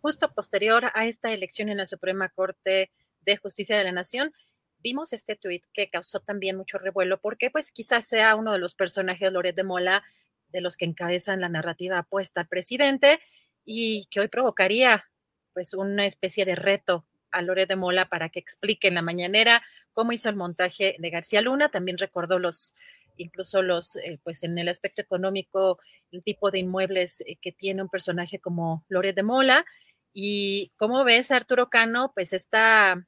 Justo posterior a esta elección en la Suprema Corte de Justicia de la Nación, vimos este tuit que causó también mucho revuelo porque pues quizás sea uno de los personajes Loret de Mola de los que encabezan la narrativa apuesta al presidente y que hoy provocaría pues una especie de reto a Loret de Mola para que explique en la mañanera cómo hizo el montaje de García Luna, también recordó los incluso los eh, pues en el aspecto económico el tipo de inmuebles eh, que tiene un personaje como Loret de Mola y cómo ves Arturo Cano pues está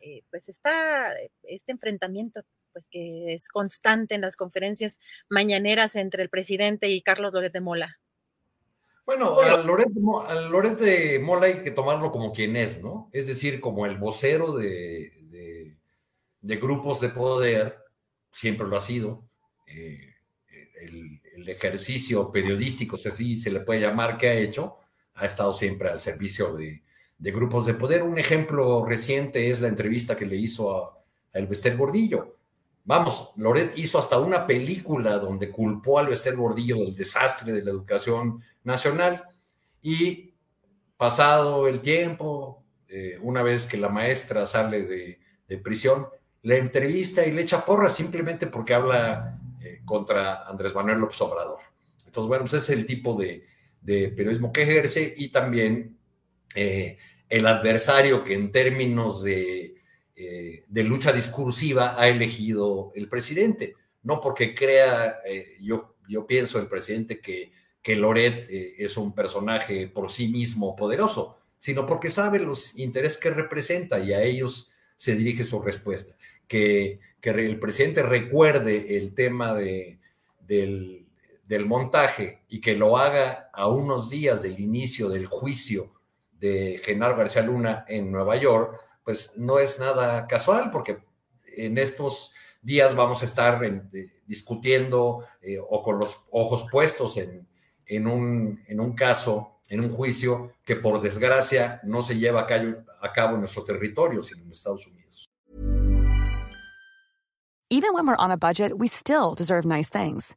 eh, pues está este enfrentamiento pues que es constante en las conferencias mañaneras entre el presidente y Carlos Loret de Mola. Bueno, al Loret, Loret, de Mola hay que tomarlo como quien es, ¿no? Es decir, como el vocero de, de, de grupos de poder, siempre lo ha sido. Eh, el, el, ejercicio periodístico, si así se le puede llamar, que ha hecho, ha estado siempre al servicio de, grupos de poder. Un ejemplo reciente es la entrevista que le hizo a, a Elvester Gordillo. Vamos, Loret hizo hasta una película donde culpó a Elvester Gordillo del desastre de la educación nacional y pasado el tiempo, eh, una vez que la maestra sale de, prisión, le entrevista y le echa porra simplemente porque habla eh, contra Andrés Manuel López Obrador. Entonces, bueno, pues es el tipo de, de periodismo que ejerce y también eh, el adversario que en términos de, eh, de, lucha discursiva ha elegido el presidente. No porque crea, eh, yo, yo pienso el presidente que, que Loret es un personaje por sí mismo poderoso, sino porque sabe los intereses que representa y a ellos se dirige su respuesta. Que, que el presidente recuerde el tema de, del, del montaje y que lo haga a unos días del inicio del juicio de Genaro García Luna en Nueva York, pues no es nada casual, porque en estos días vamos a estar en, eh, discutiendo eh, o con los ojos puestos en, en, un, en un caso, en un juicio que por desgracia no se lleva a cabo, en nuestro territorio, sino en Estados Unidos. Even when we're on a budget, we still deserve nice things.